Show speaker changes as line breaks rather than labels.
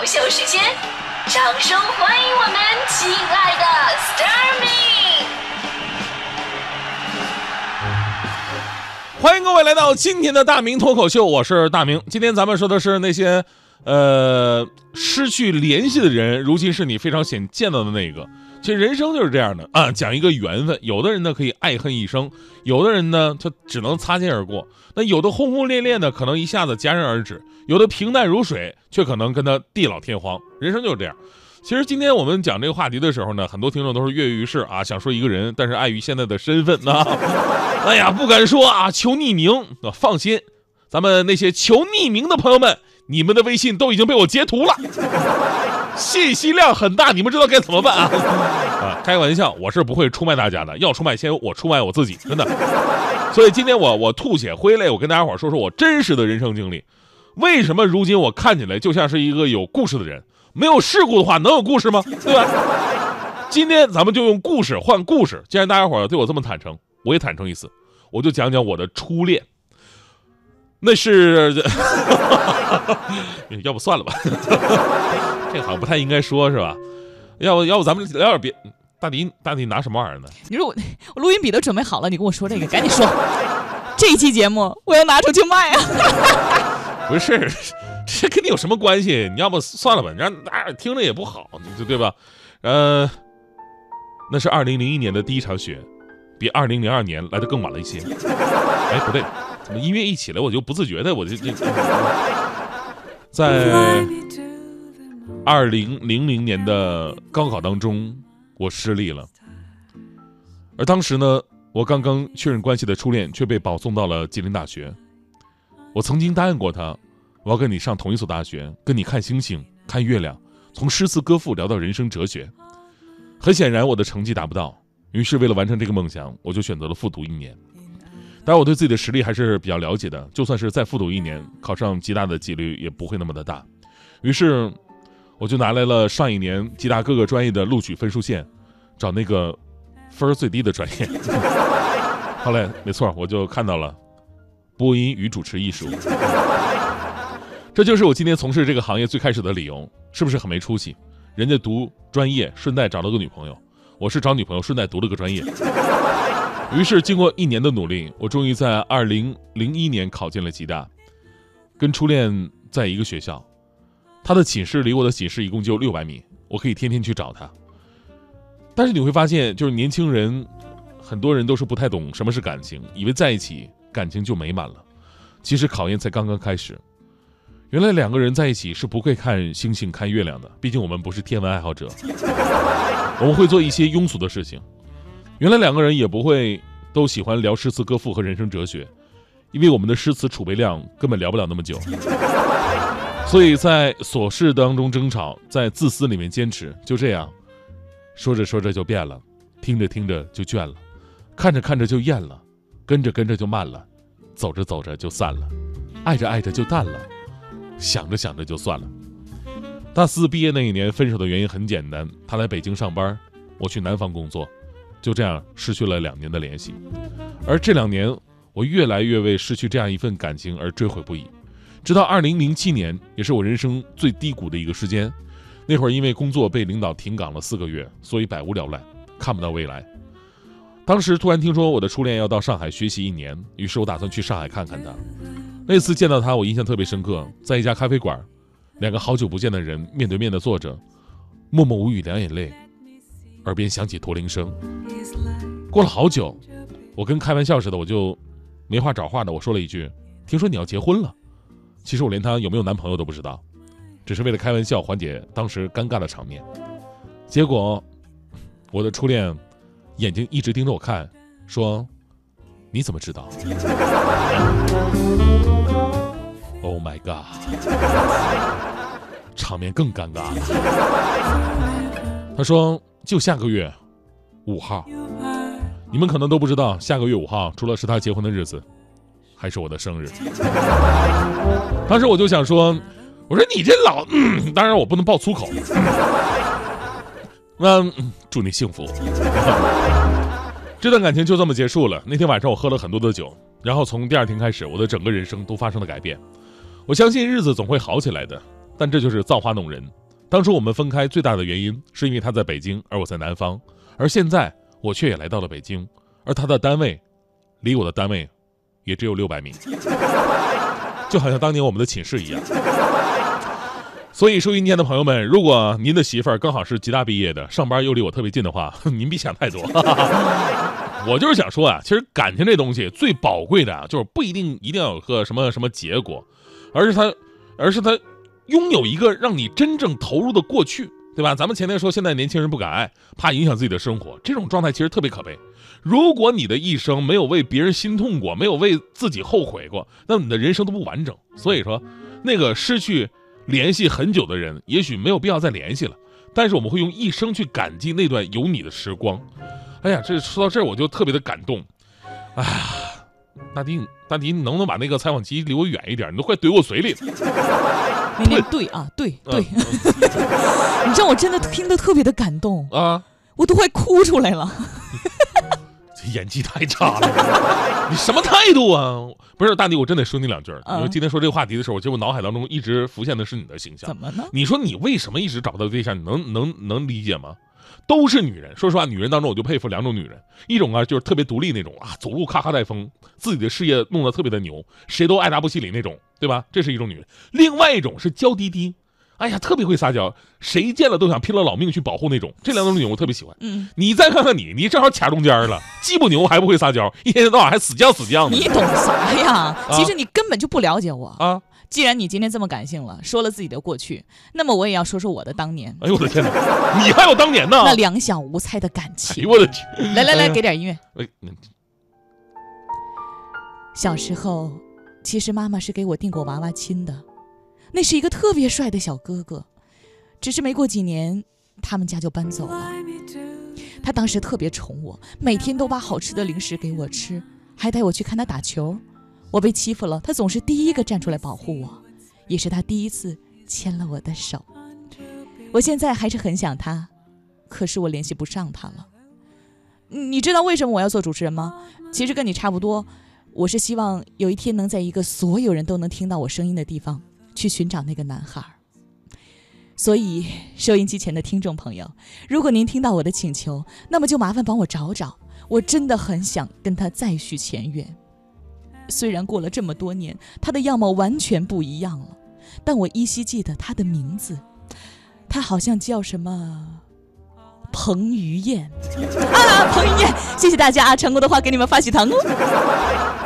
明脱口秀时间，掌声欢迎我们亲爱的 Starmin，
欢迎各位来到今天的大明脱口秀，我是大明。今天咱们说的是那些，呃，失去联系的人，如今是你非常想见到的那个。其实人生就是这样的啊，讲一个缘分。有的人呢可以爱恨一生，有的人呢他只能擦肩而过。那有的轰轰烈烈的，可能一下子戛然而止；有的平淡如水，却可能跟他地老天荒。人生就是这样。其实今天我们讲这个话题的时候呢，很多听众都是跃跃欲试啊，想说一个人，但是碍于现在的身份呢，哎呀不敢说啊，求匿名。放心，咱们那些求匿名的朋友们，你们的微信都已经被我截图了。信息量很大，你们知道该怎么办啊？啊，开玩笑，我是不会出卖大家的。要出卖，先我出卖我自己，真的。所以今天我我吐血挥泪，我跟大家伙说说我真实的人生经历。为什么如今我看起来就像是一个有故事的人？没有事故的话，能有故事吗？对吧？今天咱们就用故事换故事。既然大家伙对我这么坦诚，我也坦诚一次，我就讲讲我的初恋。那是，要不算了吧。这好像不太应该说，是吧？要不要不咱们聊点别？大迪，大迪拿什么玩意儿呢？
你说我我录音笔都准备好了，你跟我说这个，赶紧说。这一期节目我要拿出去卖啊！
不是，这跟你有什么关系？你要不算了吧，让大家听着也不好，对对吧？呃，那是二零零一年的第一场雪，比二零零二年来的更晚了一些。哎，不对，音乐一起来我就不自觉的我就就在。二零零零年的高考当中，我失利了。而当时呢，我刚刚确认关系的初恋却被保送到了吉林大学。我曾经答应过他，我要跟你上同一所大学，跟你看星星、看月亮，从诗词歌赋聊到人生哲学。很显然，我的成绩达不到，于是为了完成这个梦想，我就选择了复读一年。当然，我对自己的实力还是比较了解的，就算是再复读一年，考上吉大的几率也不会那么的大。于是。我就拿来了上一年吉大各个专业的录取分数线，找那个分儿最低的专业。后来没错，我就看到了播音与主持艺术。这就是我今天从事这个行业最开始的理由，是不是很没出息？人家读专业顺带找了个女朋友，我是找女朋友顺带读了个专业。于是经过一年的努力，我终于在二零零一年考进了吉大，跟初恋在一个学校。他的寝室离我的寝室一共就六百米，我可以天天去找他。但是你会发现，就是年轻人，很多人都是不太懂什么是感情，以为在一起感情就美满了。其实考验才刚刚开始。原来两个人在一起是不会看星星、看月亮的，毕竟我们不是天文爱好者。我们会做一些庸俗的事情。原来两个人也不会都喜欢聊诗词歌赋和人生哲学，因为我们的诗词储备量根本聊不了那么久。所以在琐事当中争吵，在自私里面坚持，就这样，说着说着就变了，听着听着就倦了，看着看着就厌了，跟着跟着就慢了，走着走着就散了，爱着爱着就淡了，想着想着就算了。大四毕业那一年，分手的原因很简单，他来北京上班，我去南方工作，就这样失去了两年的联系。而这两年，我越来越为失去这样一份感情而追悔不已。直到二零零七年，也是我人生最低谷的一个时间。那会儿因为工作被领导停岗了四个月，所以百无聊赖，看不到未来。当时突然听说我的初恋要到上海学习一年，于是我打算去上海看看他。那次见到他，我印象特别深刻，在一家咖啡馆，两个好久不见的人面对面的坐着，默默无语，两眼泪，耳边响起驼铃声。过了好久，我跟开玩笑似的，我就没话找话的，我说了一句：“听说你要结婚了。”其实我连她有没有男朋友都不知道，只是为了开玩笑缓解当时尴尬的场面。结果，我的初恋眼睛一直盯着我看，说：“你怎么知道？”Oh my god！场面更尴尬了。他说：“就下个月五号，你们可能都不知道，下个月五号除了是他结婚的日子。”还是我的生日，当时我就想说，我说你这老……当然我不能爆粗口。那祝你幸福。这段感情就这么结束了。那天晚上我喝了很多的酒，然后从第二天开始，我的整个人生都发生了改变。我相信日子总会好起来的，但这就是造化弄人。当初我们分开最大的原因，是因为他在北京，而我在南方，而现在我却也来到了北京，而他的单位，离我的单位，也只有六百米，就好像当年我们的寝室一样。所以，收音间的朋友们，如果您的媳妇儿刚好是吉大毕业的，上班又离我特别近的话，您别想太多。我就是想说啊，其实感情这东西最宝贵的啊，就是不一定一定要有个什么什么结果，而是他，而是他拥有一个让你真正投入的过去，对吧？咱们前面说现在年轻人不敢爱，怕影响自己的生活，这种状态其实特别可悲。如果你的一生没有为别人心痛过，没有为自己后悔过，那你的人生都不完整。所以说，那个失去联系很久的人，也许没有必要再联系了，但是我们会用一生去感激那段有你的时光。哎呀，这说到这儿我就特别的感动。哎呀，大迪，大迪，你能不能把那个采访机离我远一点？你都快怼我嘴里了。
那念对啊，对 对，你知道我真的听得特别的感动
啊，
我都快哭出来了。
这演技太差了，你什么态度啊？不是大迪，我真得说你两句。因为今天说这个话题的时候，其实我脑海当中一直浮现的是你的形象。
怎么呢？
你说你为什么一直找不到对象？你能能能理解吗？都是女人，说实话，女人当中我就佩服两种女人，一种啊就是特别独立那种啊，走路咔咔带风，自己的事业弄得特别的牛，谁都爱答不理那种，对吧？这是一种女人。另外一种是娇滴滴，哎呀，特别会撒娇，谁见了都想拼了老命去保护那种。这两种女人我特别喜欢。
嗯，
你再看看你，你正好卡中间了，既不牛还不会撒娇，一天到晚还死犟死犟的。
你懂啥呀？其实你根本就不了解我
啊。
既然你今天这么感性了，说了自己的过去，那么我也要说说我的当年。
哎呦我的天哪，你还有当年呢？
那两小无猜的感情。
哎呦我的天！
来来来，给点音乐。
哎，
小时候，其实妈妈是给我订过娃娃亲的，那是一个特别帅的小哥哥，只是没过几年，他们家就搬走了。他当时特别宠我，每天都把好吃的零食给我吃，还带我去看他打球。我被欺负了，他总是第一个站出来保护我，也是他第一次牵了我的手。我现在还是很想他，可是我联系不上他了。你知道为什么我要做主持人吗？其实跟你差不多，我是希望有一天能在一个所有人都能听到我声音的地方去寻找那个男孩。所以，收音机前的听众朋友，如果您听到我的请求，那么就麻烦帮我找找，我真的很想跟他再续前缘。虽然过了这么多年，他的样貌完全不一样了，但我依稀记得他的名字，他好像叫什么彭于晏。啊，彭于晏，谢谢大家啊，成功的话给你们发喜糖哦。